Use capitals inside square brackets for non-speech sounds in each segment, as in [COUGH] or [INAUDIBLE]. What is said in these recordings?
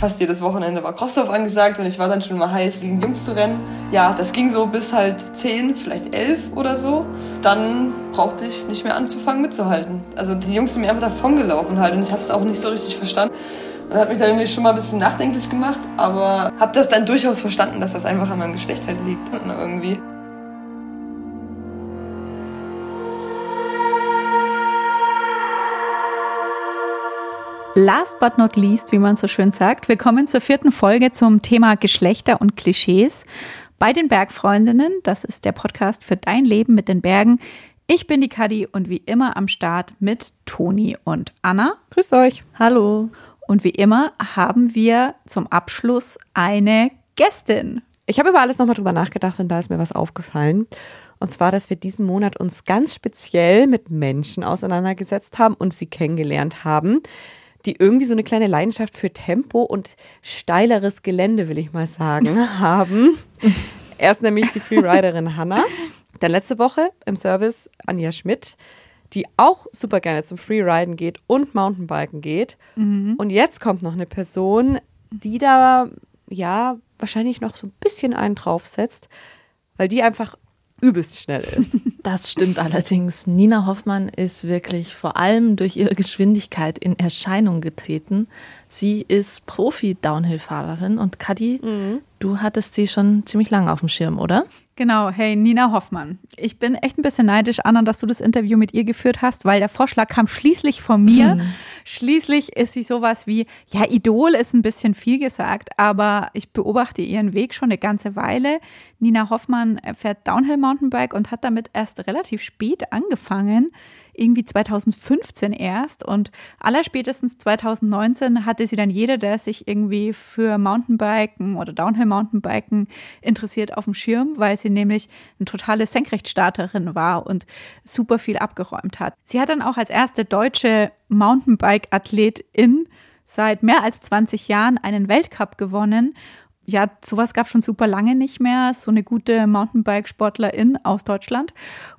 fast jedes Wochenende war Crosslauf angesagt und ich war dann schon mal heiß, gegen Jungs zu rennen. Ja, das ging so bis halt 10, vielleicht 11 oder so. Dann brauchte ich nicht mehr anzufangen mitzuhalten. Also die Jungs sind mir einfach davongelaufen halt und ich habe es auch nicht so richtig verstanden. Und hat mich dann irgendwie schon mal ein bisschen nachdenklich gemacht, aber habe das dann durchaus verstanden, dass das einfach an meinem Geschlecht halt liegt irgendwie. Last but not least, wie man so schön sagt, wir kommen zur vierten Folge zum Thema Geschlechter und Klischees bei den Bergfreundinnen. Das ist der Podcast für dein Leben mit den Bergen. Ich bin die Kadi und wie immer am Start mit Toni und Anna. Grüßt euch. Hallo. Und wie immer haben wir zum Abschluss eine Gästin. Ich habe über alles nochmal drüber nachgedacht und da ist mir was aufgefallen. Und zwar, dass wir diesen Monat uns ganz speziell mit Menschen auseinandergesetzt haben und sie kennengelernt haben, die irgendwie so eine kleine Leidenschaft für Tempo und steileres Gelände, will ich mal sagen, [LAUGHS] haben. Erst nämlich die Freeriderin Hanna, dann letzte Woche im Service Anja Schmidt, die auch super gerne zum Freeriden geht und Mountainbiken geht. Mhm. Und jetzt kommt noch eine Person, die da ja wahrscheinlich noch so ein bisschen einen draufsetzt, weil die einfach übelst schnell ist. [LAUGHS] Das stimmt allerdings. Nina Hoffmann ist wirklich vor allem durch ihre Geschwindigkeit in Erscheinung getreten. Sie ist Profi-Downhill-Fahrerin und Kadi, mhm. du hattest sie schon ziemlich lange auf dem Schirm, oder? Genau, hey Nina Hoffmann. Ich bin echt ein bisschen neidisch, Anna, dass du das Interview mit ihr geführt hast, weil der Vorschlag kam schließlich von mir. Hm. Schließlich ist sie sowas wie, ja, Idol ist ein bisschen viel gesagt, aber ich beobachte ihren Weg schon eine ganze Weile. Nina Hoffmann fährt Downhill Mountainbike und hat damit erst relativ spät angefangen irgendwie 2015 erst und allerspätestens 2019 hatte sie dann jeder, der sich irgendwie für Mountainbiken oder Downhill Mountainbiken interessiert, auf dem Schirm, weil sie nämlich eine totale Senkrechtstarterin war und super viel abgeräumt hat. Sie hat dann auch als erste deutsche Mountainbike-Athletin seit mehr als 20 Jahren einen Weltcup gewonnen ja, sowas gab schon super lange nicht mehr, so eine gute Mountainbike-Sportlerin aus Deutschland.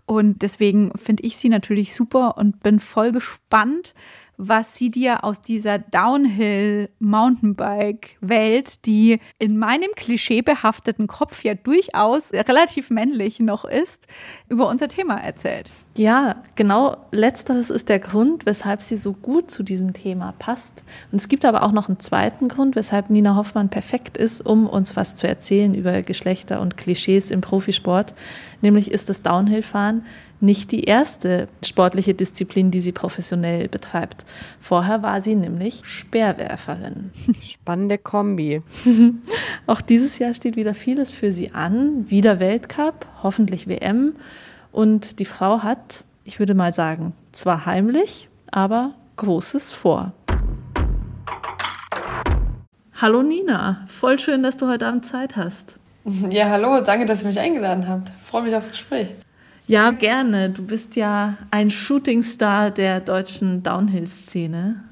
Und deswegen finde ich sie natürlich super und bin voll gespannt, was sie dir aus dieser Downhill-Mountainbike-Welt, die in meinem klischeebehafteten Kopf ja durchaus relativ männlich noch ist, über unser Thema erzählt. Ja, genau letzteres ist der Grund, weshalb sie so gut zu diesem Thema passt. Und es gibt aber auch noch einen zweiten Grund, weshalb Nina Hoffmann perfekt ist, um uns was zu erzählen über Geschlechter und Klischees im Profisport. Nämlich ist das Downhill-Fahren nicht die erste sportliche Disziplin, die sie professionell betreibt. Vorher war sie nämlich Speerwerferin. [LAUGHS] Spannende Kombi. [LAUGHS] Auch dieses Jahr steht wieder vieles für sie an. Wieder Weltcup, hoffentlich WM. Und die Frau hat, ich würde mal sagen, zwar heimlich, aber Großes vor. Hallo Nina, voll schön, dass du heute Abend Zeit hast. Ja, hallo, danke, dass ihr mich eingeladen habt. Freue mich aufs Gespräch. Ja, gerne. Du bist ja ein Shootingstar der deutschen Downhill-Szene.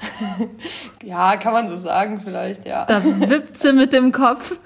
[LAUGHS] ja, kann man so sagen, vielleicht, ja. Da wippt sie mit dem Kopf.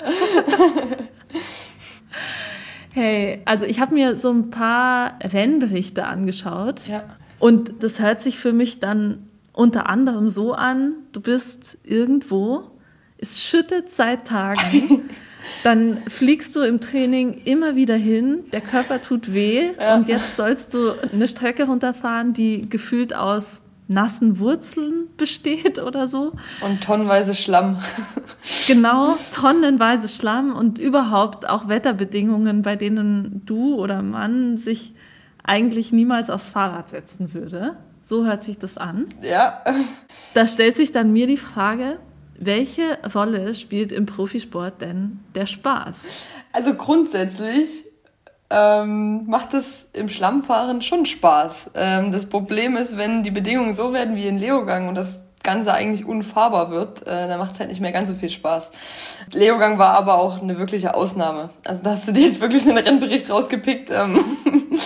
[LAUGHS] hey, also ich habe mir so ein paar Rennberichte angeschaut. Ja. Und das hört sich für mich dann unter anderem so an, du bist irgendwo, es schüttet seit Tagen. [LAUGHS] dann fliegst du im Training immer wieder hin, der Körper tut weh ja. und jetzt sollst du eine Strecke runterfahren, die gefühlt aus nassen Wurzeln besteht oder so. Und tonnenweise Schlamm. genau, tonnenweise Schlamm und überhaupt auch Wetterbedingungen, bei denen du oder Mann sich eigentlich niemals aufs Fahrrad setzen würde. So hört sich das an. Ja. Da stellt sich dann mir die Frage, welche Rolle spielt im Profisport denn der Spaß? Also grundsätzlich ähm, macht es im Schlammfahren schon Spaß. Ähm, das Problem ist, wenn die Bedingungen so werden wie in Leogang und das Ganze eigentlich unfahrbar wird, äh, dann macht es halt nicht mehr ganz so viel Spaß. Leogang war aber auch eine wirkliche Ausnahme. Also da hast du dir jetzt wirklich einen Rennbericht rausgepickt. Ähm [LAUGHS]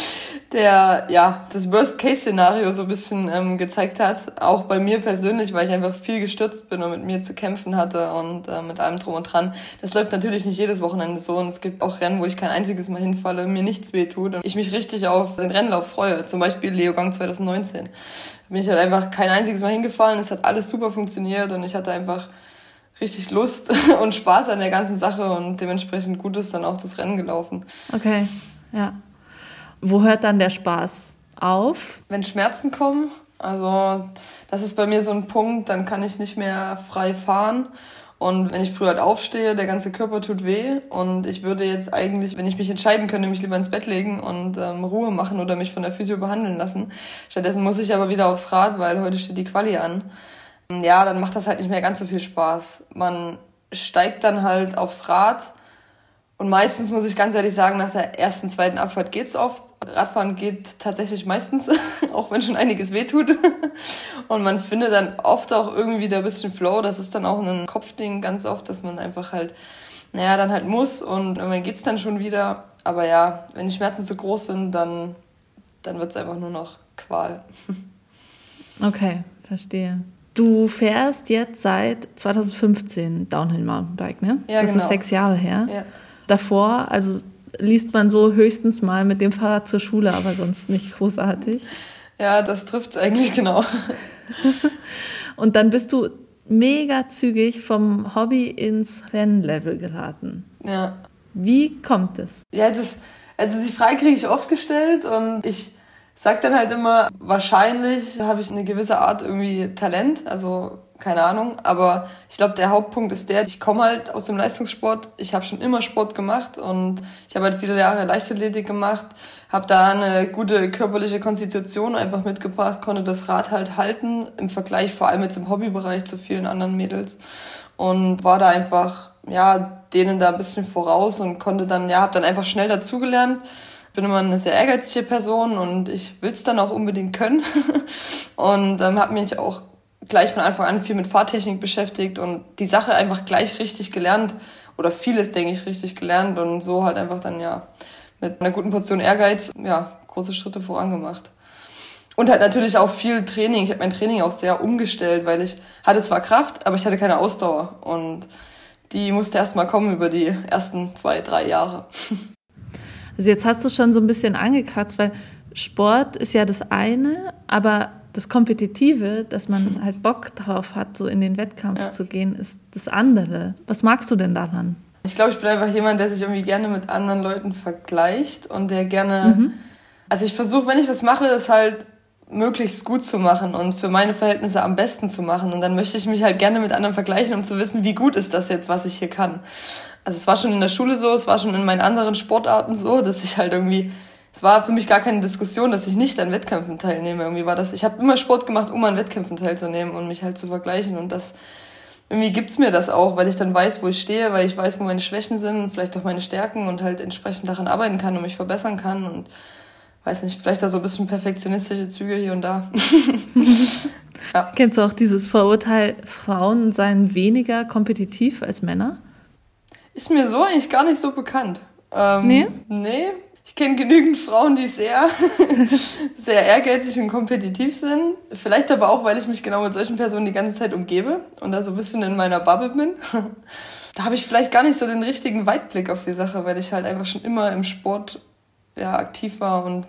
der ja das Worst-Case-Szenario so ein bisschen ähm, gezeigt hat. Auch bei mir persönlich, weil ich einfach viel gestürzt bin und mit mir zu kämpfen hatte und äh, mit allem drum und dran. Das läuft natürlich nicht jedes Wochenende so und es gibt auch Rennen, wo ich kein einziges Mal hinfalle, mir nichts wehtut und ich mich richtig auf den Rennlauf freue. Zum Beispiel Leogang 2019. Da bin ich halt einfach kein einziges Mal hingefahren. Es hat alles super funktioniert und ich hatte einfach richtig Lust [LAUGHS] und Spaß an der ganzen Sache und dementsprechend gut ist dann auch das Rennen gelaufen. Okay, ja. Wo hört dann der Spaß auf? Wenn Schmerzen kommen, also das ist bei mir so ein Punkt, dann kann ich nicht mehr frei fahren. Und wenn ich früh halt aufstehe, der ganze Körper tut weh und ich würde jetzt eigentlich, wenn ich mich entscheiden könnte, mich lieber ins Bett legen und ähm, Ruhe machen oder mich von der Physio behandeln lassen. Stattdessen muss ich aber wieder aufs Rad, weil heute steht die Quali an. Ja, dann macht das halt nicht mehr ganz so viel Spaß. Man steigt dann halt aufs Rad und meistens muss ich ganz ehrlich sagen, nach der ersten, zweiten Abfahrt geht's oft. Radfahren geht tatsächlich meistens, [LAUGHS] auch wenn schon einiges wehtut. Und man findet dann oft auch irgendwie wieder ein bisschen Flow. Das ist dann auch ein Kopfding ganz oft, dass man einfach halt, naja, dann halt muss und irgendwann geht's dann schon wieder. Aber ja, wenn die Schmerzen zu groß sind, dann, dann wird's einfach nur noch Qual. [LAUGHS] Okay, verstehe. Du fährst jetzt seit 2015 Downhill Mountainbike, ne? Ja, das genau. ist sechs Jahre her. Ja davor. Also liest man so höchstens mal mit dem Fahrrad zur Schule, aber sonst nicht großartig. Ja, das trifft es eigentlich genau. [LAUGHS] Und dann bist du mega zügig vom Hobby ins Rennlevel geraten. Ja. Wie kommt es? Ja, das, also die Frage kriege ich oft gestellt und ich sag dann halt immer, wahrscheinlich habe ich eine gewisse Art irgendwie Talent, also keine Ahnung, aber ich glaube, der Hauptpunkt ist der, ich komme halt aus dem Leistungssport, ich habe schon immer Sport gemacht und ich habe halt viele Jahre Leichtathletik gemacht, habe da eine gute körperliche Konstitution einfach mitgebracht, konnte das Rad halt halten, im Vergleich vor allem jetzt im Hobbybereich zu vielen anderen Mädels und war da einfach, ja, denen da ein bisschen voraus und konnte dann, ja, habe dann einfach schnell dazugelernt bin immer eine sehr ehrgeizige Person und ich will es dann auch unbedingt können. [LAUGHS] und ähm, habe mich auch gleich von Anfang an viel mit Fahrtechnik beschäftigt und die Sache einfach gleich richtig gelernt oder vieles, denke ich, richtig gelernt und so halt einfach dann ja mit einer guten Portion Ehrgeiz ja große Schritte vorangemacht. Und halt natürlich auch viel Training. Ich habe mein Training auch sehr umgestellt, weil ich hatte zwar Kraft, aber ich hatte keine Ausdauer und die musste erst mal kommen über die ersten zwei, drei Jahre. Also jetzt hast du schon so ein bisschen angekratzt, weil Sport ist ja das eine, aber das Kompetitive, dass man [LAUGHS] halt Bock drauf hat, so in den Wettkampf ja. zu gehen, ist das andere. Was magst du denn daran? Ich glaube, ich bin einfach jemand, der sich irgendwie gerne mit anderen Leuten vergleicht und der gerne. Mhm. Also ich versuche, wenn ich was mache, es halt möglichst gut zu machen und für meine Verhältnisse am besten zu machen. Und dann möchte ich mich halt gerne mit anderen vergleichen, um zu wissen, wie gut ist das jetzt, was ich hier kann. Also es war schon in der Schule so, es war schon in meinen anderen Sportarten so, dass ich halt irgendwie es war für mich gar keine Diskussion, dass ich nicht an Wettkämpfen teilnehme. Irgendwie war das, ich habe immer Sport gemacht, um an Wettkämpfen teilzunehmen und mich halt zu vergleichen. Und das irgendwie gibt's mir das auch, weil ich dann weiß, wo ich stehe, weil ich weiß, wo meine Schwächen sind, vielleicht auch meine Stärken und halt entsprechend daran arbeiten kann und mich verbessern kann und weiß nicht, vielleicht da so ein bisschen perfektionistische Züge hier und da. [LAUGHS] ja. Kennst du auch dieses Vorurteil, Frauen seien weniger kompetitiv als Männer? Ist mir so eigentlich gar nicht so bekannt. Ähm, nee? Nee, ich kenne genügend Frauen, die sehr, [LAUGHS] sehr ehrgeizig und kompetitiv sind. Vielleicht aber auch, weil ich mich genau mit solchen Personen die ganze Zeit umgebe und da so ein bisschen in meiner Bubble bin. [LAUGHS] Da habe ich vielleicht gar nicht so den richtigen Weitblick auf die Sache, weil ich halt einfach schon immer im Sport ja, aktiv war und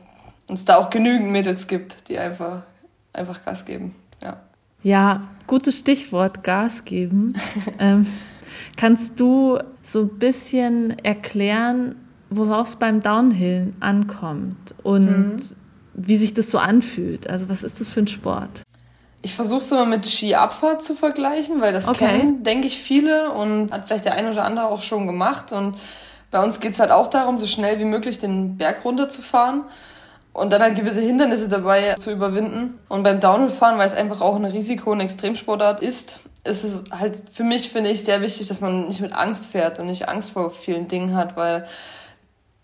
es da auch genügend Mädels gibt, die einfach, einfach Gas geben. Ja. Ja, gutes Stichwort, Gas geben. [LAUGHS] ähm, kannst du so ein bisschen erklären, worauf es beim Downhill ankommt und mhm. wie sich das so anfühlt. Also was ist das für ein Sport? Ich versuche es immer mit Skiabfahrt zu vergleichen, weil das okay. kennen, denke ich, viele und hat vielleicht der eine oder andere auch schon gemacht. Und bei uns geht es halt auch darum, so schnell wie möglich den Berg runterzufahren und dann halt gewisse Hindernisse dabei zu überwinden. Und beim Downhillfahren, weil es einfach auch ein Risiko- und Extremsportart ist, ist es halt für mich, finde ich, sehr wichtig, dass man nicht mit Angst fährt und nicht Angst vor vielen Dingen hat, weil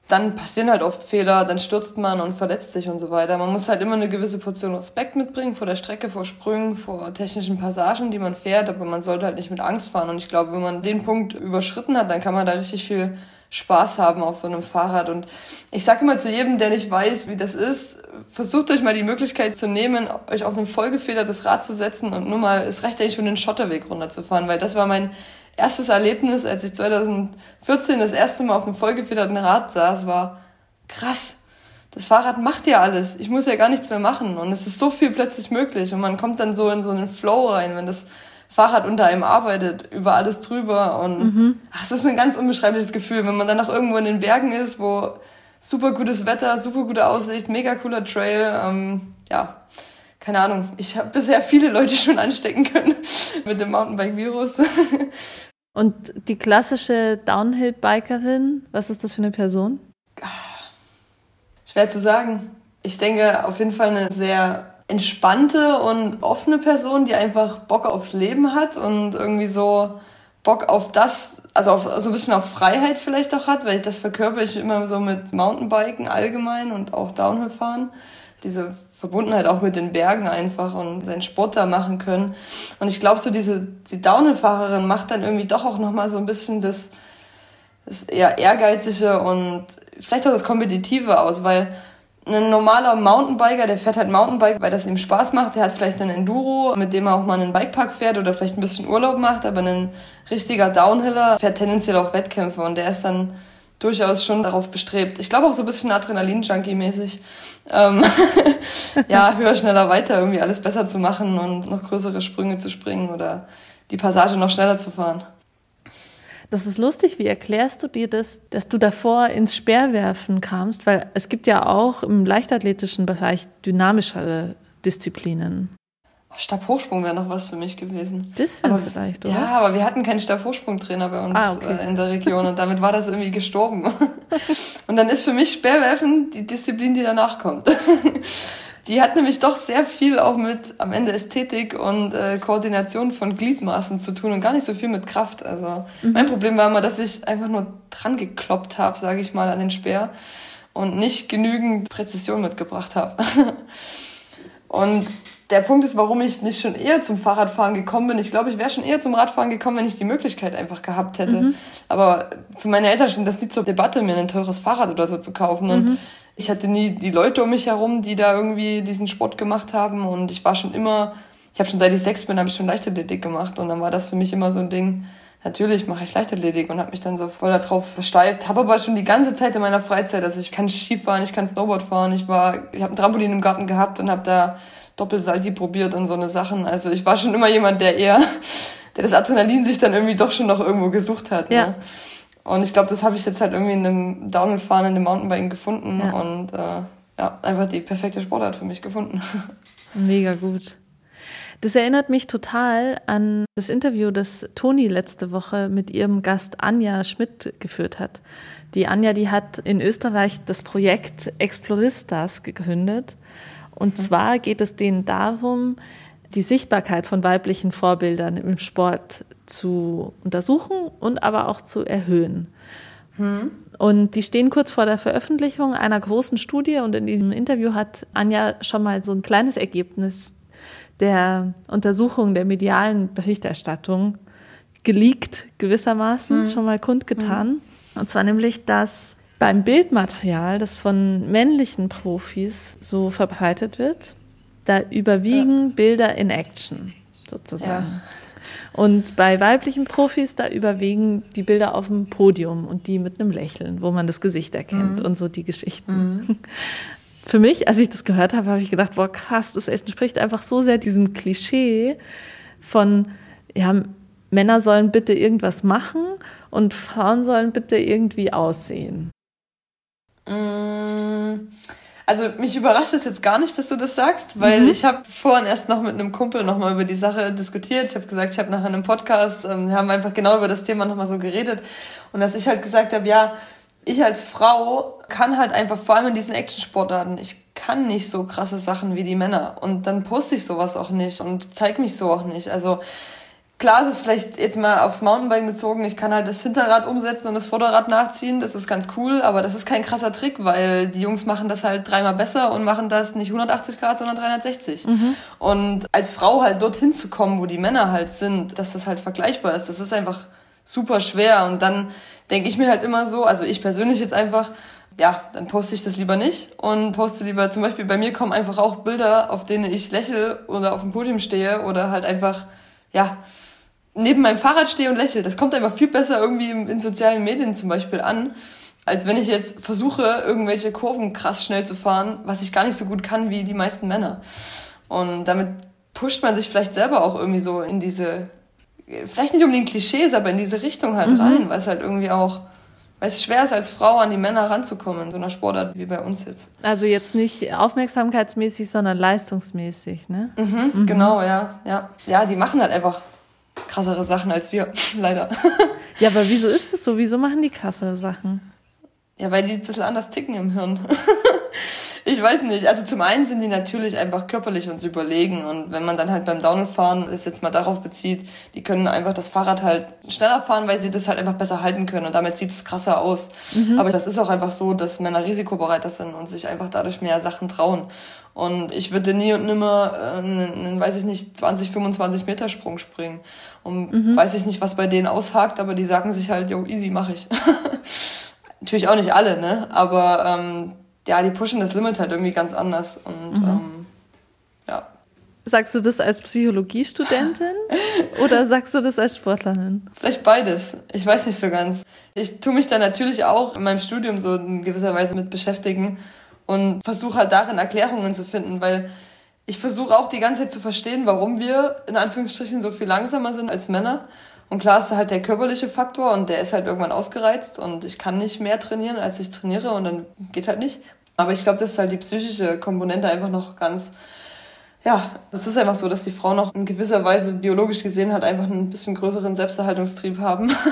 dann passieren halt oft Fehler, dann stürzt man und verletzt sich und so weiter. Man muss halt immer eine gewisse Portion Respekt mitbringen vor der Strecke, vor Sprüngen, vor technischen Passagen, die man fährt, aber man sollte halt nicht mit Angst fahren. Und ich glaube, wenn man den Punkt überschritten hat, dann kann man da richtig viel Spaß haben auf so einem Fahrrad. Und ich sage immer zu jedem, der nicht weiß, wie das ist, versucht euch mal die Möglichkeit zu nehmen, euch auf ein vollgefedertes Rad zu setzen und nur mal, es reicht eigentlich schon den Schotterweg runterzufahren, weil das war mein erstes Erlebnis, als ich 2014 das erste Mal auf einem vollgefederten Rad saß, war krass. Das Fahrrad macht ja alles. Ich muss ja gar nichts mehr machen. Und es ist so viel plötzlich möglich. Und man kommt dann so in so einen Flow rein, wenn das Fahrrad unter einem arbeitet, über alles drüber und mhm. ach, es ist ein ganz unbeschreibliches Gefühl, wenn man dann noch irgendwo in den Bergen ist, wo super gutes Wetter, super gute Aussicht, mega cooler Trail, ähm, ja, keine Ahnung, ich habe bisher viele Leute schon anstecken können [LAUGHS] mit dem Mountainbike-Virus. Und die klassische Downhill-Bikerin, was ist das für eine Person? Schwer zu sagen. Ich denke auf jeden Fall eine sehr entspannte und offene Person, die einfach Bock aufs Leben hat und irgendwie so Bock auf das, also auf, so ein bisschen auf Freiheit vielleicht auch hat, weil ich das verkörper ich immer so mit Mountainbiken allgemein und auch Downhill fahren. Diese Verbundenheit auch mit den Bergen einfach und seinen Sport da machen können. Und ich glaube, so diese die Downhill-Fahrerin macht dann irgendwie doch auch nochmal so ein bisschen das, das eher ehrgeizige und vielleicht auch das Kompetitive aus, weil ein normaler Mountainbiker, der fährt halt Mountainbike, weil das ihm Spaß macht. Der hat vielleicht einen Enduro, mit dem er auch mal einen Bikepark fährt oder vielleicht ein bisschen Urlaub macht, aber ein richtiger Downhiller fährt tendenziell auch Wettkämpfe und der ist dann durchaus schon darauf bestrebt. Ich glaube auch so ein bisschen Adrenalin-Junkie-mäßig. Ähm [LAUGHS] ja, höher, schneller, weiter, irgendwie alles besser zu machen und noch größere Sprünge zu springen oder die Passage noch schneller zu fahren. Das ist lustig. Wie erklärst du dir das, dass du davor ins Speerwerfen kamst? Weil es gibt ja auch im leichtathletischen Bereich dynamischere Disziplinen. Stabhochsprung wäre noch was für mich gewesen. Bisschen aber, vielleicht, oder? Ja, aber wir hatten keinen Stabhochsprungtrainer bei uns ah, okay. Äh, in der Region und damit war das irgendwie gestorben. [LAUGHS] und dann ist für mich Speerwerfen die Disziplin, die danach kommt. [LAUGHS] Die hat nämlich doch sehr viel auch mit am Ende Ästhetik und äh, Koordination von Gliedmaßen zu tun und gar nicht so viel mit Kraft. Also mhm. mein Problem war immer, dass ich einfach nur dran gekloppt habe, sage ich mal, an den Speer und nicht genügend Präzision mitgebracht habe. [LAUGHS] und der Punkt ist, warum ich nicht schon eher zum Fahrradfahren gekommen bin. Ich glaube, ich wäre schon eher zum Radfahren gekommen, wenn ich die Möglichkeit einfach gehabt hätte. Mhm. Aber für meine Eltern stand das nie zur Debatte, mir ein teures Fahrrad oder so zu kaufen. Und mhm ich hatte nie die Leute um mich herum, die da irgendwie diesen Sport gemacht haben und ich war schon immer, ich habe schon seit ich sechs bin, habe ich schon Leichtathletik gemacht und dann war das für mich immer so ein Ding, natürlich mache ich Leichtathletik und habe mich dann so voll darauf versteift, habe aber schon die ganze Zeit in meiner Freizeit, also ich kann Skifahren, ich kann Snowboard fahren, ich war, ich habe ein Trampolin im Garten gehabt und habe da Doppelsalti probiert und so eine Sachen, also ich war schon immer jemand, der eher, [LAUGHS] der das Adrenalin sich dann irgendwie doch schon noch irgendwo gesucht hat. Ja. Ne? Und ich glaube, das habe ich jetzt halt irgendwie in einem Downhill-Fahren, in dem Mountainbiken gefunden ja. und äh, ja, einfach die perfekte Sportart für mich gefunden. [LAUGHS] Mega gut. Das erinnert mich total an das Interview, das Toni letzte Woche mit ihrem Gast Anja Schmidt geführt hat. Die Anja, die hat in Österreich das Projekt Exploristas gegründet. Und mhm. zwar geht es denen darum, die Sichtbarkeit von weiblichen Vorbildern im Sport zu untersuchen und aber auch zu erhöhen. Hm. Und die stehen kurz vor der Veröffentlichung einer großen Studie und in diesem Interview hat Anja schon mal so ein kleines Ergebnis der Untersuchung der medialen Berichterstattung geleakt gewissermaßen, hm. schon mal kundgetan. Hm. Und zwar nämlich, dass beim Bildmaterial, das von männlichen Profis so verbreitet wird, da überwiegen ja. Bilder in Action sozusagen. Ja. Und bei weiblichen Profis, da überwiegen die Bilder auf dem Podium und die mit einem Lächeln, wo man das Gesicht erkennt mhm. und so die Geschichten. Mhm. [LAUGHS] Für mich, als ich das gehört habe, habe ich gedacht, boah, krass, das entspricht einfach so sehr diesem Klischee von, ja, Männer sollen bitte irgendwas machen und Frauen sollen bitte irgendwie aussehen. Mmh. Also mich überrascht es jetzt gar nicht, dass du das sagst, weil mhm. ich habe vorhin erst noch mit einem Kumpel nochmal über die Sache diskutiert. Ich habe gesagt, ich habe nachher einen Podcast, ähm, wir haben einfach genau über das Thema nochmal so geredet. Und dass ich halt gesagt habe, ja, ich als Frau kann halt einfach, vor allem in diesen Action-Sportarten, ich kann nicht so krasse Sachen wie die Männer. Und dann poste ich sowas auch nicht und zeig mich so auch nicht. Also Klar ist es vielleicht jetzt mal aufs Mountainbike bezogen, ich kann halt das Hinterrad umsetzen und das Vorderrad nachziehen, das ist ganz cool, aber das ist kein krasser Trick, weil die Jungs machen das halt dreimal besser und machen das nicht 180 Grad, sondern 360. Mhm. Und als Frau halt dorthin zu kommen, wo die Männer halt sind, dass das halt vergleichbar ist, das ist einfach super schwer und dann denke ich mir halt immer so, also ich persönlich jetzt einfach, ja, dann poste ich das lieber nicht und poste lieber, zum Beispiel bei mir kommen einfach auch Bilder, auf denen ich lächle oder auf dem Podium stehe oder halt einfach, ja, neben meinem Fahrrad stehe und lächle. Das kommt einfach viel besser irgendwie in, in sozialen Medien zum Beispiel an, als wenn ich jetzt versuche, irgendwelche Kurven krass schnell zu fahren, was ich gar nicht so gut kann wie die meisten Männer. Und damit pusht man sich vielleicht selber auch irgendwie so in diese vielleicht nicht unbedingt Klischees, aber in diese Richtung halt mhm. rein, weil es halt irgendwie auch, weil es schwer ist, als Frau an die Männer ranzukommen in so einer Sportart wie bei uns jetzt. Also jetzt nicht aufmerksamkeitsmäßig, sondern leistungsmäßig, ne? Mhm, mhm. Genau, ja, ja. Ja, die machen halt einfach krassere Sachen als wir, [LAUGHS] leider. [LAUGHS] Ja, aber wieso ist es so? Wieso machen die krassere Sachen? Ja, weil die ein bisschen anders ticken im Hirn. [LAUGHS] ich weiß nicht. Also zum einen sind die natürlich einfach körperlich uns überlegen. Und wenn man dann halt beim Downhill-Fahren es jetzt mal darauf bezieht, die können einfach das Fahrrad halt schneller fahren, weil sie das halt einfach besser halten können. Und damit sieht es krasser aus. Mhm. Aber das ist auch einfach so, dass Männer risikobereiter sind und sich einfach dadurch mehr Sachen trauen. Und ich würde nie und nimmer äh, einen, weiß ich nicht, 20, 25 Meter Sprung springen. Und mhm. weiß ich nicht, was bei denen aushakt, aber die sagen sich halt, yo, easy, mach ich. [LAUGHS] Natürlich auch nicht alle, ne? Aber ähm, ja, die pushen das Limit halt irgendwie ganz anders. Und mhm. ähm, ja. Sagst du das als Psychologiestudentin [LAUGHS] oder sagst du das als Sportlerin? Vielleicht beides. Ich weiß nicht so ganz. Ich tue mich da natürlich auch in meinem Studium so in gewisser Weise mit beschäftigen und versuche halt darin Erklärungen zu finden, weil ich versuche auch die ganze Zeit zu verstehen, warum wir in Anführungsstrichen so viel langsamer sind als Männer. Und klar ist halt der körperliche Faktor und der ist halt irgendwann ausgereizt und ich kann nicht mehr trainieren, als ich trainiere und dann geht halt nicht. Aber ich glaube, das ist halt die psychische Komponente einfach noch ganz ja, es ist einfach so, dass die Frauen auch in gewisser Weise biologisch gesehen halt einfach einen bisschen größeren Selbsterhaltungstrieb haben. Mhm. [LAUGHS]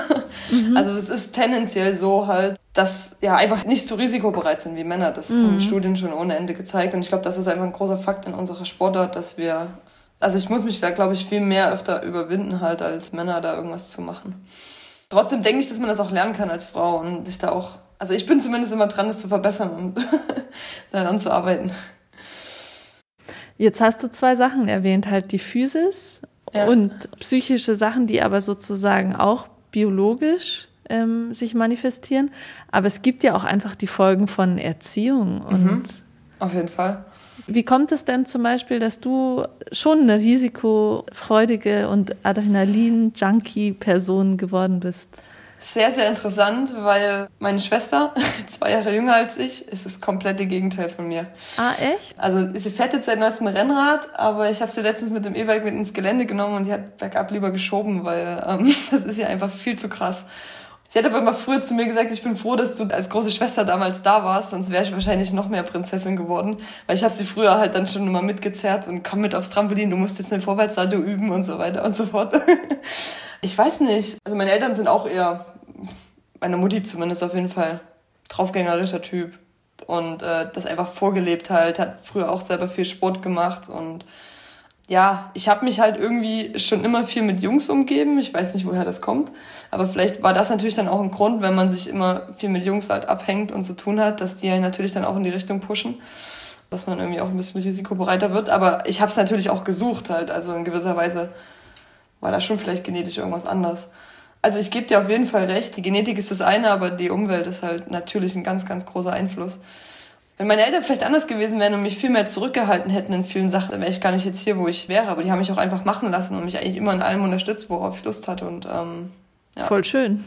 Also es ist tendenziell so halt, dass ja einfach nicht so risikobereit sind wie Männer. Das mhm. haben Studien schon ohne Ende gezeigt. Und ich glaube, das ist einfach ein großer Fakt in unserer Sportart, dass wir, also ich muss mich da, glaube ich, viel mehr öfter überwinden halt, als Männer da irgendwas zu machen. Trotzdem denke ich, dass man das auch lernen kann als Frau und sich da auch, also ich bin zumindest immer dran, das zu verbessern und [LAUGHS] daran zu arbeiten. Jetzt hast du zwei Sachen erwähnt, halt die Physis ja. und psychische Sachen, die aber sozusagen auch biologisch ähm, sich manifestieren. Aber es gibt ja auch einfach die Folgen von Erziehung und mhm. auf jeden Fall. Wie kommt es denn zum Beispiel, dass du schon eine risikofreudige und Adrenalin-Junkie-Person geworden bist? Sehr, sehr interessant, weil meine Schwester, [LAUGHS] zwei Jahre jünger als ich, ist das komplette Gegenteil von mir. Ah, echt? Also sie fährt jetzt seit neuestem Rennrad, aber ich habe sie letztens mit dem E-Bike mit ins Gelände genommen und die hat bergab lieber geschoben, weil ähm, [LAUGHS] das ist ja einfach viel zu krass. Sie hat aber immer früher zu mir gesagt, ich bin froh, dass du als große Schwester damals da warst, sonst wäre ich wahrscheinlich noch mehr Prinzessin geworden. Weil ich habe sie früher halt dann schon immer mitgezerrt und komm mit aufs Trampolin, du musst jetzt eine Vorwärtssalto üben und so weiter und so fort. [LAUGHS] ich weiß nicht. Also meine Eltern sind auch eher meine Mutti zumindest auf jeden Fall draufgängerischer Typ und äh, das einfach vorgelebt halt, hat früher auch selber viel Sport gemacht und ja, ich habe mich halt irgendwie schon immer viel mit Jungs umgeben. Ich weiß nicht, woher das kommt, aber vielleicht war das natürlich dann auch ein Grund, wenn man sich immer viel mit Jungs halt abhängt und zu tun hat, dass die ja natürlich dann auch in die Richtung pushen, dass man irgendwie auch ein bisschen risikobereiter wird. Aber ich habe es natürlich auch gesucht halt, also in gewisser Weise war da schon vielleicht genetisch irgendwas anders. Also ich gebe dir auf jeden Fall recht, die Genetik ist das eine, aber die Umwelt ist halt natürlich ein ganz, ganz großer Einfluss. Wenn meine Eltern vielleicht anders gewesen wären und mich viel mehr zurückgehalten hätten in vielen Sachen, dann wäre ich gar nicht jetzt hier, wo ich wäre. Aber die haben mich auch einfach machen lassen und mich eigentlich immer in allem unterstützt, worauf ich Lust hatte. Und ähm, ja. Voll schön.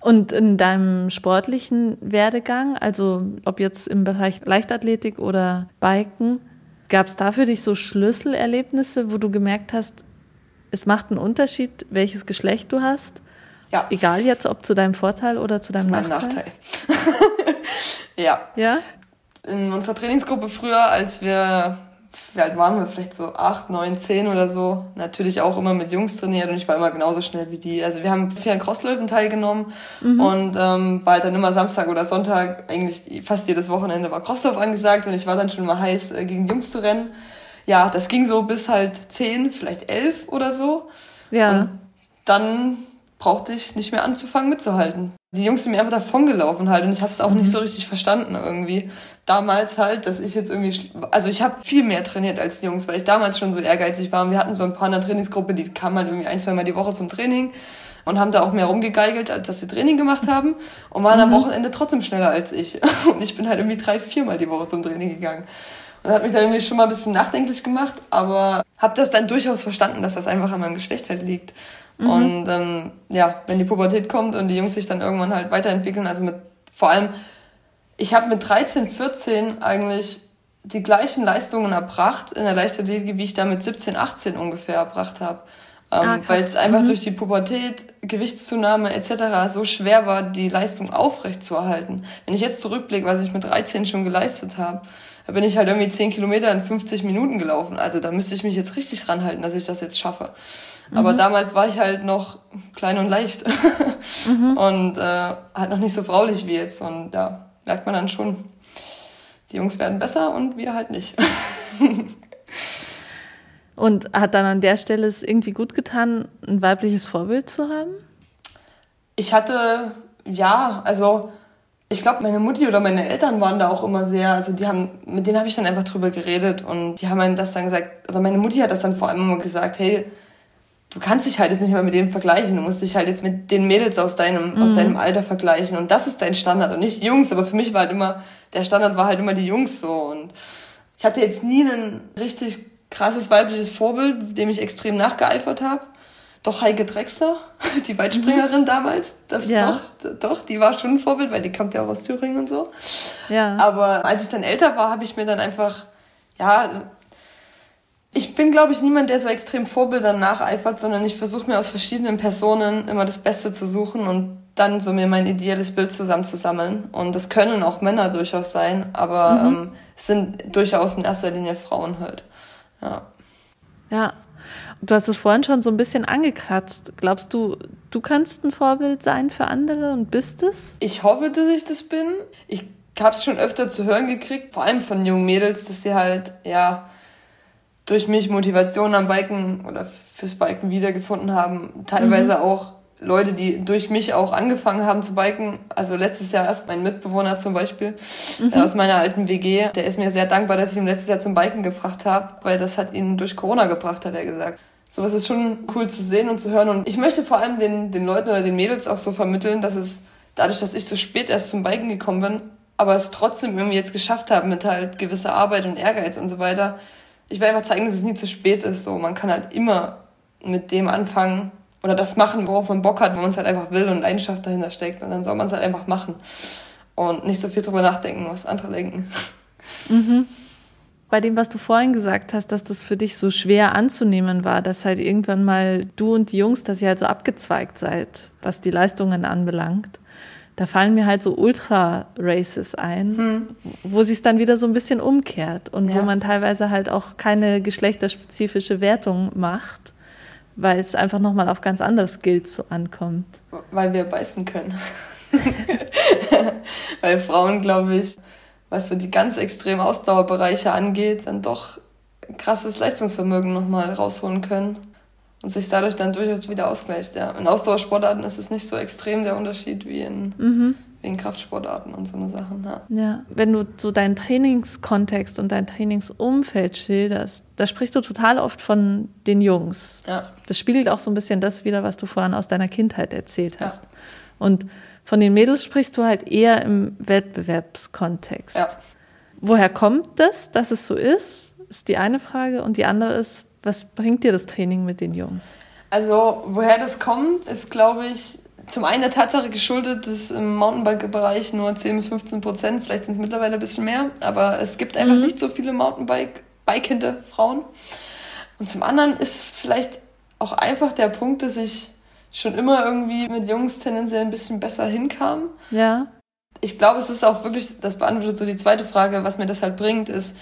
Und in deinem sportlichen Werdegang, also ob jetzt im Bereich Leichtathletik oder Biken, gab es da für dich so Schlüsselerlebnisse, wo du gemerkt hast, es macht einen Unterschied, welches Geschlecht du hast. Ja. Egal jetzt, ob zu deinem Vorteil oder zu deinem zu Nachteil. Nachteil. [LAUGHS] ja. Ja? In unserer Trainingsgruppe früher, als wir, wie alt waren wir, vielleicht so acht, neun, zehn oder so, natürlich auch immer mit Jungs trainiert und ich war immer genauso schnell wie die. Also wir haben vier Crosslöwen teilgenommen mhm. und ähm, war halt dann immer Samstag oder Sonntag, eigentlich fast jedes Wochenende war Crosslauf angesagt und ich war dann schon mal heiß, äh, gegen Jungs zu rennen ja, das ging so bis halt zehn, vielleicht elf oder so. Ja. Und dann brauchte ich nicht mehr anzufangen mitzuhalten. Die Jungs sind mir einfach davongelaufen halt und ich habe es auch mhm. nicht so richtig verstanden irgendwie. Damals halt, dass ich jetzt irgendwie, also ich habe viel mehr trainiert als die Jungs, weil ich damals schon so ehrgeizig war. Und wir hatten so ein paar in der Trainingsgruppe, die kamen halt irgendwie ein, zwei Mal die Woche zum Training und haben da auch mehr rumgegeigelt, als dass sie Training gemacht haben und waren mhm. am Wochenende trotzdem schneller als ich. [LAUGHS] Und ich bin halt irgendwie drei, viermal die Woche zum Training gegangen. Und hat mich da irgendwie schon mal ein bisschen nachdenklich gemacht, aber habe das dann durchaus verstanden, dass das einfach an meinem Geschlecht halt liegt. Mhm. Und ähm, ja, wenn die Pubertät kommt und die Jungs sich dann irgendwann halt weiterentwickeln, also mit vor allem, ich habe mit 13, 14 eigentlich die gleichen Leistungen erbracht in der Leichtathletik, wie ich da mit 17, 18 ungefähr erbracht habe. Ähm, ah, weil es einfach mhm. durch die Pubertät, Gewichtszunahme etc. so schwer war, die Leistung aufrecht zu erhalten. Wenn ich jetzt zurückblicke, was ich mit 13 schon geleistet habe, da bin ich halt irgendwie 10 Kilometer in 50 Minuten gelaufen. Also da müsste ich mich jetzt richtig ranhalten, dass ich das jetzt schaffe. Mhm. Aber damals war ich halt noch klein und leicht mhm. [LAUGHS] und äh, halt noch nicht so fraulich wie jetzt. Und da merkt man dann schon, die Jungs werden besser und wir halt nicht. [LAUGHS] Und hat dann an der Stelle es irgendwie gut getan, ein weibliches Vorbild zu haben? Ich hatte, ja, also ich glaube, meine Mutti oder meine Eltern waren da auch immer sehr, also die haben, mit denen habe ich dann einfach drüber geredet und die haben einem das dann gesagt, oder meine Mutti hat das dann vor allem immer gesagt, hey, du kannst dich halt jetzt nicht mehr mit denen vergleichen, du musst dich halt jetzt mit den Mädels aus deinem, mhm. aus deinem Alter vergleichen und das ist dein Standard und nicht Jungs, aber für mich war halt immer, der Standard war halt immer die Jungs so und ich hatte jetzt nie einen richtig krasses weibliches Vorbild, dem ich extrem nachgeeifert habe. Doch Heike Drexler, [LAUGHS] die Weitspringerin mhm. damals, das ja. doch, doch, die war schon ein Vorbild, weil die kommt ja auch aus Thüringen und so. Ja. Aber als ich dann älter war, habe ich mir dann einfach, ja, ich bin, glaube ich, niemand, der so extrem Vorbildern nacheifert, sondern ich versuche mir aus verschiedenen Personen immer das Beste zu suchen und dann so mir mein ideales Bild zusammenzusammeln. Und das können auch Männer durchaus sein, aber mhm. ähm, es sind durchaus in erster Linie Frauen halt. Ja. Ja. Du hast es vorhin schon so ein bisschen angekratzt. Glaubst du, du kannst ein Vorbild sein für andere und bist es? Ich hoffe, dass ich das bin. Ich habe es schon öfter zu hören gekriegt, vor allem von jungen Mädels, dass sie halt, ja, durch mich Motivation am Biken oder fürs Biken wiedergefunden haben. Teilweise mhm. auch Leute, die durch mich auch angefangen haben zu biken. Also letztes Jahr erst mein Mitbewohner zum Beispiel mhm. Äh, aus meiner alten WG. Der ist mir sehr dankbar, dass ich ihn letztes Jahr zum Biken gebracht habe, weil das hat ihn durch Corona gebracht, hat er gesagt. Sowas ist schon cool zu sehen und zu hören. Und ich möchte vor allem den, den Leuten oder den Mädels auch so vermitteln, dass es dadurch, dass ich so spät erst zum Biken gekommen bin, aber es trotzdem irgendwie jetzt geschafft habe mit halt gewisser Arbeit und Ehrgeiz und so weiter. Ich will einfach zeigen, dass es nie zu spät ist. So, man kann halt immer mit dem anfangen, oder das machen, worauf man Bock hat, wenn man es halt einfach will und Leidenschaft dahinter steckt. Und dann soll man es halt einfach machen. Und nicht so viel drüber nachdenken, was andere denken. Mhm. Bei dem, was du vorhin gesagt hast, dass das für dich so schwer anzunehmen war, dass halt irgendwann mal du und die Jungs, dass ihr halt so abgezweigt seid, was die Leistungen anbelangt. Da fallen mir halt so Ultra-Races ein, hm. wo sich dann wieder so ein bisschen umkehrt und ja. wo man teilweise halt auch keine geschlechterspezifische Wertung macht weil es einfach nochmal auf ganz andere Skills so ankommt. Weil wir beißen können. [LAUGHS] weil Frauen, glaube ich, was so die ganz extremen Ausdauerbereiche angeht, dann doch krasses Leistungsvermögen nochmal rausholen können und sich dadurch dann durchaus wieder ausgleicht. Ja. In Ausdauersportarten ist es nicht so extrem der Unterschied wie in mhm wegen Kraftsportarten und so eine Sachen. Ja. ja, wenn du so deinen Trainingskontext und dein Trainingsumfeld schilderst, da sprichst du total oft von den Jungs. Ja. Das spiegelt auch so ein bisschen das wieder, was du vorhin aus deiner Kindheit erzählt hast. Ja. Und von den Mädels sprichst du halt eher im Wettbewerbskontext. Ja. Woher kommt das, dass es so ist, ist die eine Frage. Und die andere ist, was bringt dir das Training mit den Jungs? Also, woher das kommt, ist, glaube ich, zum einen der Tatsache geschuldet, dass im Mountainbike-Bereich nur 10 bis 15 Prozent, vielleicht sind es mittlerweile ein bisschen mehr, aber es gibt einfach mhm. nicht so viele Mountainbike-bikende Frauen. Und zum anderen ist es vielleicht auch einfach der Punkt, dass ich schon immer irgendwie mit Jungs tendenziell ein bisschen besser hinkam. Ja. Ich glaube, es ist auch wirklich, das beantwortet so die zweite Frage, was mir das halt bringt, ist,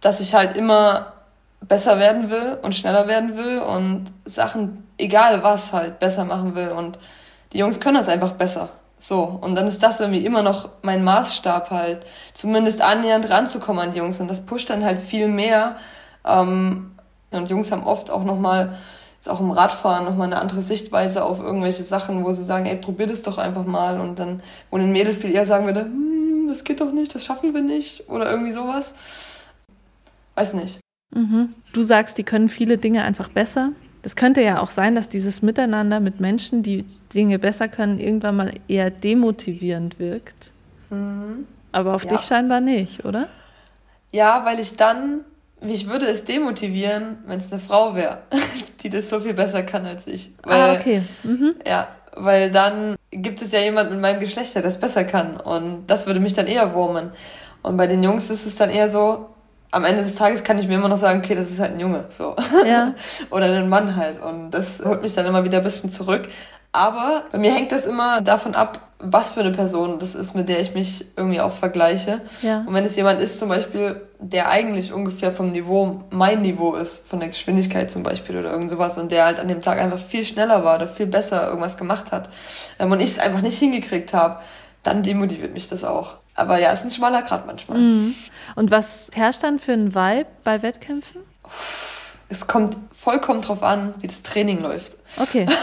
dass ich halt immer besser werden will und schneller werden will und Sachen, egal was, halt besser machen will und die Jungs können das einfach besser. So, und dann ist das irgendwie immer noch mein Maßstab halt, zumindest annähernd ranzukommen an die Jungs. Und das pusht dann halt viel mehr. Ähm, und Jungs haben oft auch nochmal, jetzt auch im Radfahren, nochmal eine andere Sichtweise auf irgendwelche Sachen, wo sie sagen, ey, probier das doch einfach mal. Und dann, wo ein Mädel viel eher sagen würde, hm, das geht doch nicht, das schaffen wir nicht. Oder irgendwie sowas. Weiß nicht. Mhm. Du sagst, die können viele Dinge einfach besser. Das könnte ja auch sein, dass dieses Miteinander mit Menschen, die Dinge besser können, irgendwann mal eher demotivierend wirkt. Mhm. Aber auf ja. dich scheinbar nicht, oder? Ja, weil ich dann, wie ich würde es demotivieren, wenn es eine Frau wäre, [LAUGHS] die das so viel besser kann als ich. Ah, weil, ah, okay. Mhm. Ja, weil dann gibt es ja jemand mit meinem Geschlecht, der das besser kann. Und das würde mich dann eher wurmen. Und bei den Jungs ist es dann eher so, am Ende des Tages kann ich mir immer noch sagen, okay, das ist halt ein Junge, so. Ja. [LAUGHS] Oder ein Mann halt. Und das holt mich dann immer wieder ein bisschen zurück. Aber bei mir hängt das immer davon ab, was für eine Person das ist, mit der ich mich irgendwie auch vergleiche. Ja. Und wenn es jemand ist, zum Beispiel, der eigentlich ungefähr vom Niveau mein Niveau ist, von der Geschwindigkeit zum Beispiel oder irgend sowas, und der halt an dem Tag einfach viel schneller war oder viel besser irgendwas gemacht hat, ähm, und ich es einfach nicht hingekriegt habe, dann demotiviert mich das auch. Aber ja, es ist ein schmaler Grad manchmal. Mhm. Und was herrscht dann für ein Vibe bei Wettkämpfen? Es kommt vollkommen drauf an, wie das Training läuft. Okay. [LAUGHS]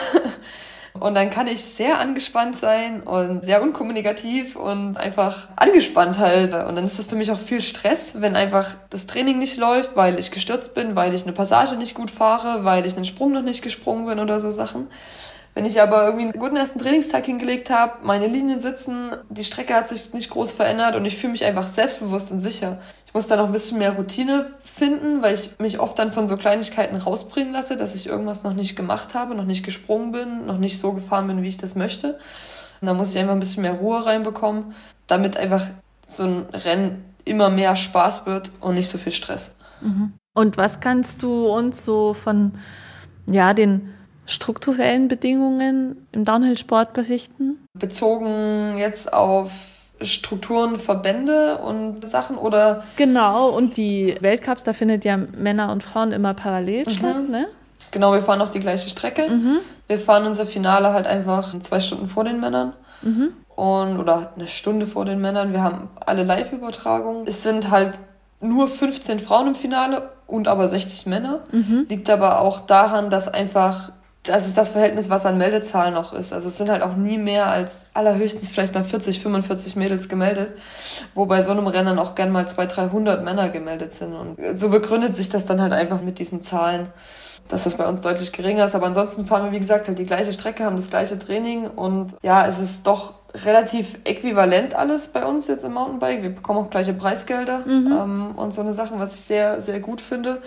Und dann kann ich sehr angespannt sein und sehr unkommunikativ und einfach angespannt halt. Und dann ist das für mich auch viel Stress, wenn einfach das Training nicht läuft, weil ich gestürzt bin, weil ich eine Passage nicht gut fahre, weil ich einen Sprung noch nicht gesprungen bin oder so Sachen. Wenn ich aber irgendwie einen guten ersten Trainingstag hingelegt habe, meine Linien sitzen, die Strecke hat sich nicht groß verändert und ich fühle mich einfach selbstbewusst und sicher. Ich muss dann auch ein bisschen mehr Routine finden, weil ich mich oft dann von so Kleinigkeiten rausbringen lasse, dass ich irgendwas noch nicht gemacht habe, noch nicht gesprungen bin, noch nicht so gefahren bin, wie ich das möchte. Und da muss ich einfach ein bisschen mehr Ruhe reinbekommen, damit einfach so ein Rennen immer mehr Spaß wird und nicht so viel Stress. Mhm. Und was kannst du uns so von ja, den strukturellen Bedingungen im Downhill-Sport berichten? Bezogen jetzt auf Strukturen, Verbände und Sachen oder? Genau, und die Weltcups, da findet ja Männer und Frauen immer parallel mhm. statt, ne? Genau, wir fahren auch die gleiche Strecke. Mhm. Wir fahren unser Finale halt einfach zwei Stunden vor den Männern. Mhm. Und, oder eine Stunde vor den Männern. Wir haben alle Live-Übertragungen. Es sind halt nur 15 Frauen im Finale und aber 60 Männer. Mhm. Liegt aber auch daran, dass einfach das ist das Verhältnis, was an Meldezahlen noch ist. Also es sind halt auch nie mehr als allerhöchstens vielleicht mal 40, 45 Mädels gemeldet, wo bei so einem Rennen auch gern mal 200, 300 Männer gemeldet sind. Und so begründet sich das dann halt einfach mit diesen Zahlen, dass das bei uns deutlich geringer ist. Aber ansonsten fahren wir, wie gesagt, halt die gleiche Strecke, haben das gleiche Training und ja, es ist doch relativ äquivalent alles bei uns jetzt im Mountainbike. Wir bekommen auch gleiche Preisgelder mhm. ähm, und so eine Sachen, was ich sehr, sehr gut finde.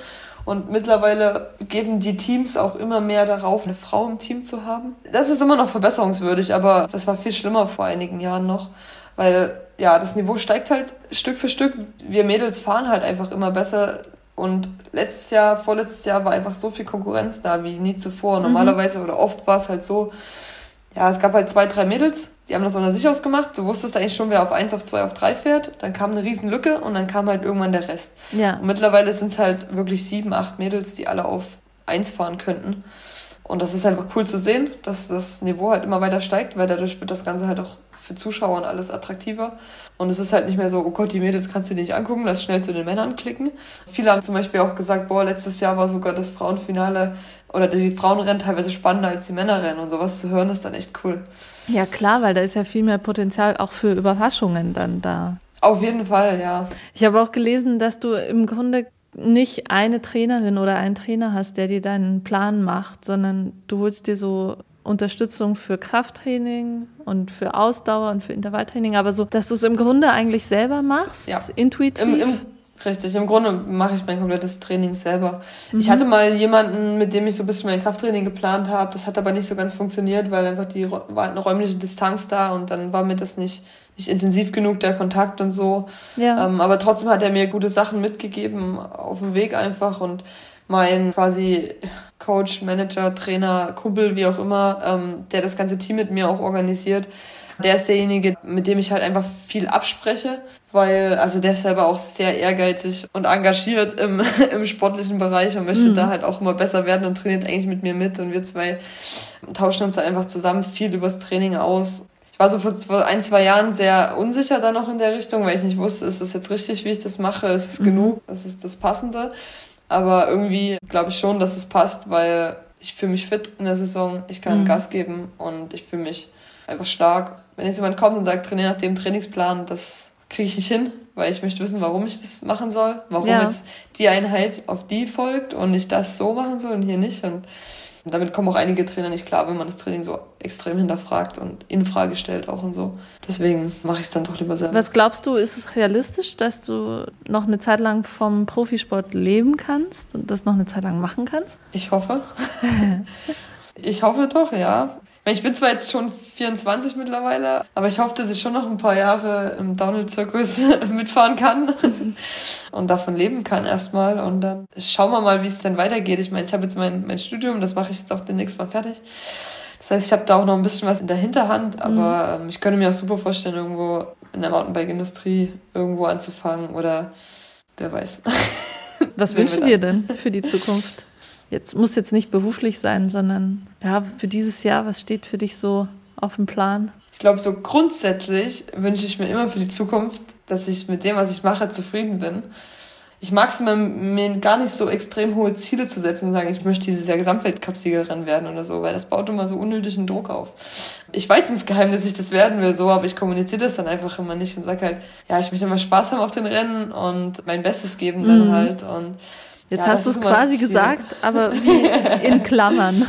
Und mittlerweile geben die Teams auch immer mehr darauf, eine Frau im Team zu haben. Das ist immer noch verbesserungswürdig, aber das war viel schlimmer vor einigen Jahren noch. Weil, ja, das Niveau steigt halt Stück für Stück. Wir Mädels fahren halt einfach immer besser. Und letztes Jahr, vorletztes Jahr war einfach so viel Konkurrenz da wie nie zuvor. Mhm. Normalerweise oder oft war es halt so, ja, es gab halt zwei, drei Mädels, die haben das unter sich ausgemacht. Du wusstest eigentlich schon, wer auf eins, auf zwei, auf drei fährt. Dann kam eine riesen Lücke und dann kam halt irgendwann der Rest. Ja. Und mittlerweile sind es halt wirklich sieben, acht Mädels, die alle auf eins fahren könnten. Und das ist einfach cool zu sehen, dass das Niveau halt immer weiter steigt, weil dadurch wird das Ganze halt auch für Zuschauer und alles attraktiver. Und es ist halt nicht mehr so, oh Gott, die Mädels kannst du dir nicht angucken, lass schnell zu den Männern klicken. Viele haben zum Beispiel auch gesagt, boah, letztes Jahr war sogar das Frauenfinale oder die Frauenrennen teilweise spannender als die Männerrennen und sowas zu hören ist dann echt cool. Ja klar, weil da ist ja viel mehr Potenzial auch für Überraschungen dann da. Auf jeden Fall, ja. Ich habe auch gelesen, dass du im Grunde nicht eine Trainerin oder einen Trainer hast, der dir deinen Plan macht, sondern du holst dir so Unterstützung für Krafttraining und für Ausdauer und für Intervalltraining, aber so, dass du es im Grunde eigentlich selber machst, ja. intuitiv. Im, im Richtig, im Grunde mache ich mein komplettes Training selber. Mhm. Ich hatte mal jemanden, mit dem ich so ein bisschen mein Krafttraining geplant habe. Das hat aber nicht so ganz funktioniert, weil einfach die war eine räumliche Distanz da und dann war mir das nicht, nicht intensiv genug, der Kontakt und so. Ja. Ähm, aber trotzdem hat er mir gute Sachen mitgegeben auf dem Weg einfach und mein quasi Coach, Manager, Trainer, Kumpel, wie auch immer, ähm, der das ganze Team mit mir auch organisiert. Der ist derjenige, mit dem ich halt einfach viel abspreche weil also der ist selber auch sehr ehrgeizig und engagiert im, [LAUGHS] im sportlichen Bereich und möchte mhm. da halt auch immer besser werden und trainiert eigentlich mit mir mit und wir zwei tauschen uns da einfach zusammen viel übers Training aus. Ich war so vor ein, zwei Jahren sehr unsicher da noch in der Richtung, weil ich nicht wusste, ist es jetzt richtig, wie ich das mache, ist es mhm. genug, ist es das Passende. Aber irgendwie glaube ich schon, dass es passt, weil ich fühle mich fit in der Saison, ich kann mhm. Gas geben und ich fühle mich einfach stark. Wenn jetzt jemand kommt und sagt, trainiere nach dem Trainingsplan, das kriege ich nicht hin, weil ich möchte wissen, warum ich das machen soll, warum ja. jetzt die Einheit auf die folgt und ich das so machen soll und hier nicht. Und damit kommen auch einige Trainer nicht klar, wenn man das Training so extrem hinterfragt und in Frage stellt auch und so. Deswegen mache ich es dann doch lieber selber. Was glaubst du, ist es realistisch, dass du noch eine Zeit lang vom Profisport leben kannst und das noch eine Zeit lang machen kannst? Ich hoffe. [LAUGHS] ich hoffe doch, ja. Ich bin zwar jetzt schon 24 mittlerweile, aber ich hoffe, dass ich schon noch ein paar Jahre im Downhill-Zirkus [LAUGHS] mitfahren kann [LAUGHS] und davon leben kann erstmal. Und dann schauen wir mal, wie es dann weitergeht. Ich meine, ich habe jetzt mein, mein Studium, das mache ich jetzt auch demnächst mal fertig. Das heißt, ich habe da auch noch ein bisschen was in der Hinterhand, aber mhm. ähm, ich könnte mir auch super vorstellen, irgendwo in der Mountainbike-Industrie irgendwo anzufangen oder wer weiß. [LAUGHS] Was wünschst du dir denn für die Zukunft? Jetzt muss jetzt nicht beruflich sein, sondern ja, für dieses Jahr, was steht für dich so auf dem Plan? Ich glaube, so grundsätzlich wünsche ich mir immer für die Zukunft, dass ich mit dem, was ich mache, zufrieden bin ich mag es mir, mir gar nicht so extrem hohe Ziele zu setzen und sagen, ich möchte dieses Jahr Gesamtweltcup-Siegerin werden oder so, weil das baut immer so unnötigen Druck auf. Ich weiß insgeheim, dass ich das werden will, so, aber ich kommuniziere das dann einfach immer nicht und sage halt, ja, ich möchte immer Spaß haben auf den Rennen und mein Bestes geben dann mhm. halt und Jetzt ja, hast du es quasi gesagt, aber wie [LAUGHS] in Klammern.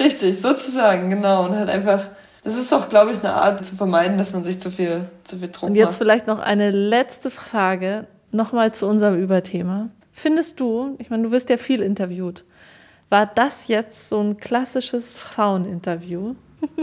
Richtig, sozusagen, genau. Und halt einfach, das ist doch, glaube ich, eine Art zu vermeiden, dass man sich zu viel, zu viel Druck Und jetzt macht. vielleicht noch eine letzte Frage nochmal zu unserem Überthema. Findest du, ich meine, du wirst ja viel interviewt, war das jetzt so ein klassisches Fraueninterview? [LAUGHS]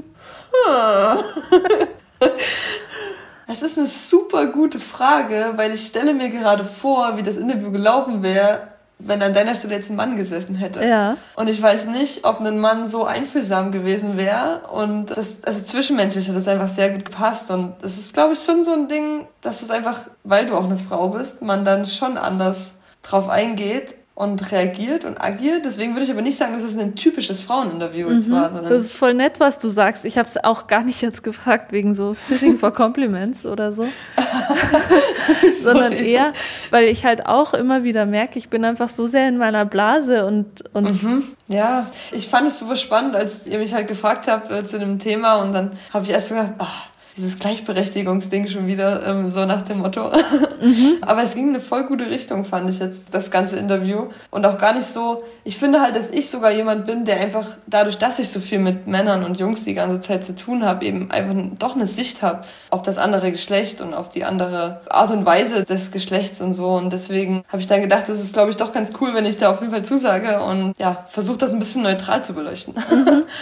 Das ist eine super gute Frage, weil ich stelle mir gerade vor, wie das Interview gelaufen wäre, wenn an deiner Stelle jetzt ein Mann gesessen hätte. Ja. Und ich weiß nicht, ob ein Mann so einfühlsam gewesen wäre. Und das, also zwischenmenschlich hat das einfach sehr gut gepasst. Und das ist, glaube ich, schon so ein Ding, dass es einfach, weil du auch eine Frau bist, man dann schon anders drauf eingeht und reagiert und agiert. Deswegen würde ich aber nicht sagen, dass es ein typisches Fraueninterview mhm. jetzt war. Sondern das ist voll nett, was du sagst. Ich habe es auch gar nicht jetzt gefragt wegen so Fishing for Compliments oder so, [LAUGHS] sondern eher, weil ich halt auch immer wieder merke, ich bin einfach so sehr in meiner Blase und und mhm. ja, ich fand es super spannend, als ihr mich halt gefragt habt äh, zu dem Thema und dann habe ich erst gedacht, ach, dieses Gleichberechtigungsding schon wieder, ähm, so nach dem Motto. [LAUGHS] Mhm. Aber es ging in eine voll gute Richtung, fand ich jetzt, das ganze Interview. Und auch gar nicht so, ich finde halt, dass ich sogar jemand bin, der einfach dadurch, dass ich so viel mit Männern und Jungs die ganze Zeit zu tun habe, eben einfach doch eine Sicht habe auf das andere Geschlecht und auf die andere Art und Weise des Geschlechts und so. Und deswegen habe ich dann gedacht, das ist, glaube ich, doch ganz cool, wenn ich da auf jeden Fall zusage und ja, versuche das ein bisschen neutral zu beleuchten. Mhm. [LAUGHS]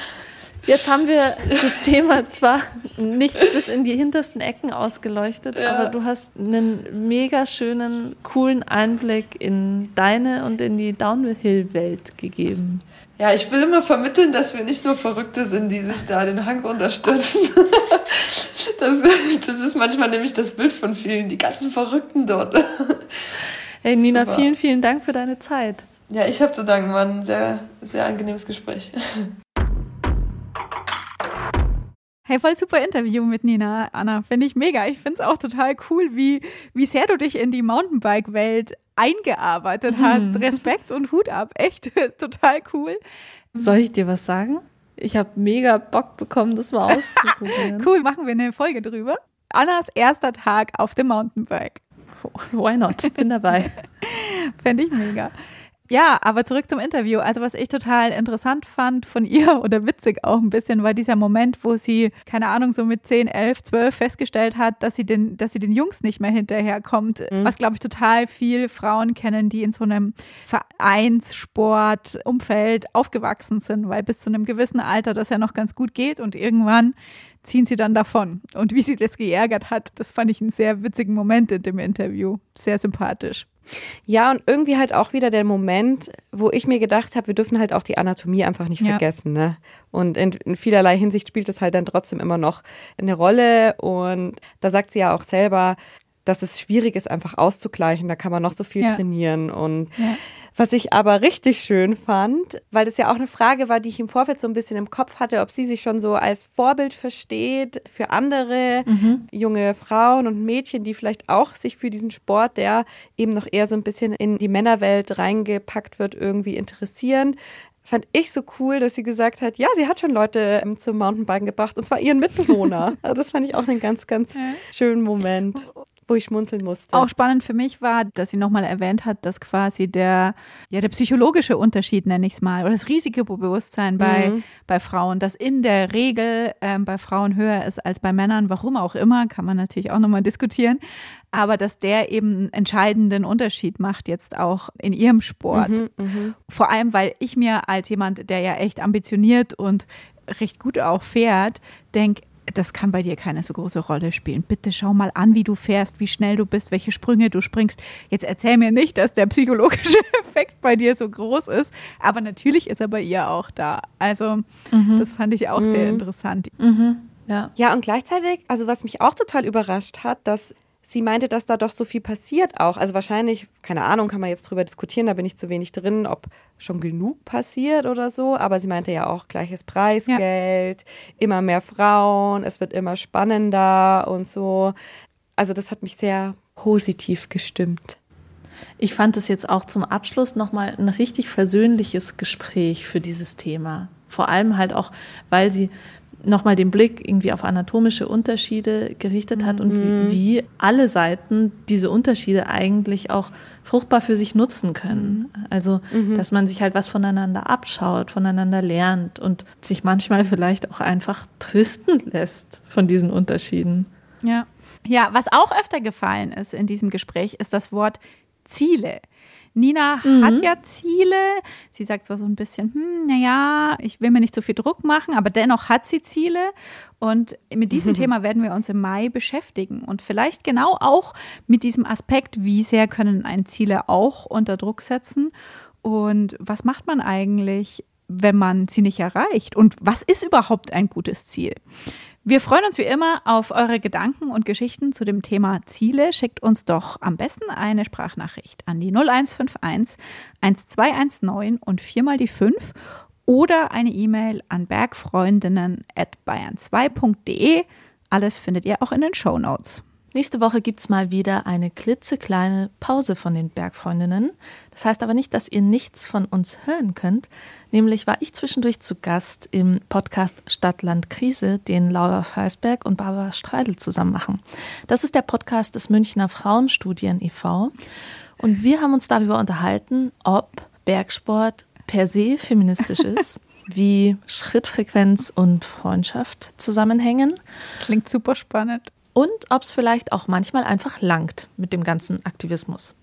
Jetzt haben wir das [LAUGHS] Thema zwar nicht bis in die hintersten Ecken ausgeleuchtet, ja. aber du hast einen mega schönen, coolen Einblick in deine und in die Downhill-Welt gegeben. Ja, ich will immer vermitteln, dass wir nicht nur Verrückte sind, die sich da den Hang unterstützen. [LAUGHS] Das, das ist manchmal nämlich das Bild von vielen, die ganzen Verrückten dort. Hey Nina, Super. vielen, vielen Dank für deine Zeit. Ja, ich habe zu danken, war ein sehr, sehr angenehmes Gespräch. Hey, voll super Interview mit Nina, Anna. Finde ich mega. Ich finde es auch total cool, wie, wie sehr du dich in die Mountainbike-Welt eingearbeitet mhm. hast. Respekt und Hut ab. Echt [LAUGHS] total cool. Soll ich dir was sagen? Ich habe mega Bock bekommen, das mal auszuprobieren. [LAUGHS] cool, machen wir eine Folge drüber. Annas erster Tag auf dem Mountainbike. Why not? Bin dabei. [LAUGHS] Fände ich mega. Ja, aber zurück zum Interview. Also was ich total interessant fand von ihr [LAUGHS] oder witzig auch ein bisschen, war dieser Moment, wo sie, keine Ahnung, so mit 10, 11, 12 festgestellt hat, dass sie den, dass sie den Jungs nicht mehr hinterherkommt. Mhm. Was, glaube ich, total viele Frauen kennen, die in so einem Vereinssport-Umfeld aufgewachsen sind, weil bis zu einem gewissen Alter das ja noch ganz gut geht und irgendwann ziehen sie dann davon. Und wie sie das geärgert hat, das fand ich einen sehr witzigen Moment in dem Interview. Sehr sympathisch. Ja, und irgendwie halt auch wieder der Moment, wo ich mir gedacht habe, wir dürfen halt auch die Anatomie einfach nicht ja. vergessen. Ne? Und in, in, vielerlei Hinsicht spielt es halt dann trotzdem immer noch eine Rolle. Und da sagt sie ja auch selber, dass es schwierig ist, einfach auszugleichen. Da kann man noch so viel ja. trainieren. Und ja. Was ich aber richtig schön fand, weil das ja auch eine Frage war, die ich im Vorfeld so ein bisschen im Kopf hatte, ob sie sich schon so als Vorbild versteht für andere mhm. junge Frauen und Mädchen, die vielleicht auch sich für diesen Sport, der eben noch eher so ein bisschen in die Männerwelt reingepackt wird, irgendwie interessieren fand ich so cool, dass sie gesagt hat, ja, sie hat schon Leute ähm, zum Mountainbiken gebracht und zwar ihren Mitbewohner. [LAUGHS] also das fand ich auch einen ganz, ganz schönen Moment wo ich schmunzeln musste. Auch spannend für mich war, dass sie nochmal erwähnt hat, dass quasi der, ja, der psychologische Unterschied, nenne ich es mal, oder das Risikobewusstsein bei, mhm. bei Frauen, das in der Regel ähm, bei Frauen höher ist als bei Männern, warum auch immer, kann man natürlich auch nochmal diskutieren, aber dass der eben einen entscheidenden Unterschied macht jetzt auch in ihrem Sport. Mhm, mh. Vor allem, weil ich mir als jemand, der ja echt ambitioniert und recht gut auch fährt, denke, das kann bei dir keine so große Rolle spielen. Bitte schau mal an, wie du fährst, wie schnell du bist, welche Sprünge du springst. Jetzt erzähl mir nicht, dass der psychologische [LAUGHS] Effekt bei dir so groß ist, aber natürlich ist er bei ihr auch da. Also, mhm. das fand ich auch mhm. sehr interessant. Mhm. Ja. ja, und gleichzeitig, also was mich auch total überrascht hat, dass sie meinte, dass da doch so viel passiert auch. Also wahrscheinlich, keine Ahnung, kann man jetzt drüber diskutieren, da bin ich zu wenig drin, ob schon genug passiert oder so. Aber sie meinte ja auch gleiches Preisgeld, ja. immer mehr Frauen, es wird immer spannender und so. Also das hat mich sehr positiv gestimmt. Ich fand es jetzt auch zum Abschluss nochmal ein richtig versöhnliches Gespräch für dieses Thema. Vor allem halt auch, weil sie nochmal den Blick irgendwie auf anatomische Unterschiede gerichtet hat und wie, mhm. wie, alle Seiten diese Unterschiede eigentlich auch fruchtbar für sich nutzen können. Also, mhm. dass man sich halt was voneinander abschaut, voneinander lernt und sich manchmal vielleicht auch einfach trösten lässt von diesen Unterschieden. Ja. Ja, was auch öfter gefallen ist in diesem Gespräch, ist das Wort Ziele. Nina mhm. hat ja Ziele. Sie sagt zwar so ein bisschen, hm, naja, ich will mir nicht so viel Druck machen, aber dennoch hat sie Ziele. Und mit diesem mhm. [LAUGHS] Thema werden wir uns im Mai beschäftigen. Und vielleicht genau auch mit diesem Aspekt, wie sehr können ein Ziele auch unter Druck setzen. Und was macht man eigentlich, wenn man sie nicht erreicht? Und was ist überhaupt ein gutes Ziel? Wir freuen uns wie immer auf eure Gedanken und Geschichten zu dem Thema Ziele. Schickt uns doch am besten eine Sprachnachricht an die 0151 1219 und viermal die 5 oder eine E-Mail an bergfreundinnen.bayern2.de. Alles findet ihr auch in den Show Notes. Nächste Woche gibt es mal wieder eine klitzekleine Pause von den Bergfreundinnen. Das heißt aber nicht, dass ihr nichts von uns hören könnt. Nämlich war ich zwischendurch zu Gast im Podcast Stadtland Krise, den Laura Freisberg und Barbara Streidel zusammen machen. Das ist der Podcast des Münchner Frauenstudien e.V. Und wir haben uns darüber unterhalten, ob Bergsport per se feministisch [LAUGHS] ist. wie Schrittfrequenz und Freundschaft zusammenhängen. Klingt super spannend und ob es vielleicht auch manchmal einfach langt mit dem ganzen Aktivismus.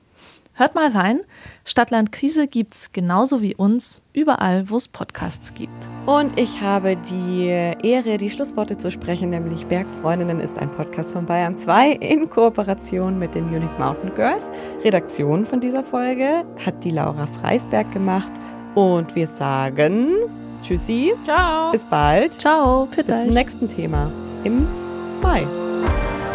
Hört mal rein. Stadtland Krise gibt es genauso wie uns überall, wo es Podcasts gibt. Und ich habe die Ehre, die Schlussworte zu sprechen, nämlich Bergfreundinnen ist ein Podcast von Bayern 2 in Kooperation mit den Munich Mountain Girls. Redaktion von dieser Folge hat die Laura Freisberg gemacht und wir sagen Tschüssi. Ciao. Bis bald. Ciao. Bis zum nächsten Thema im Mai. Thank you.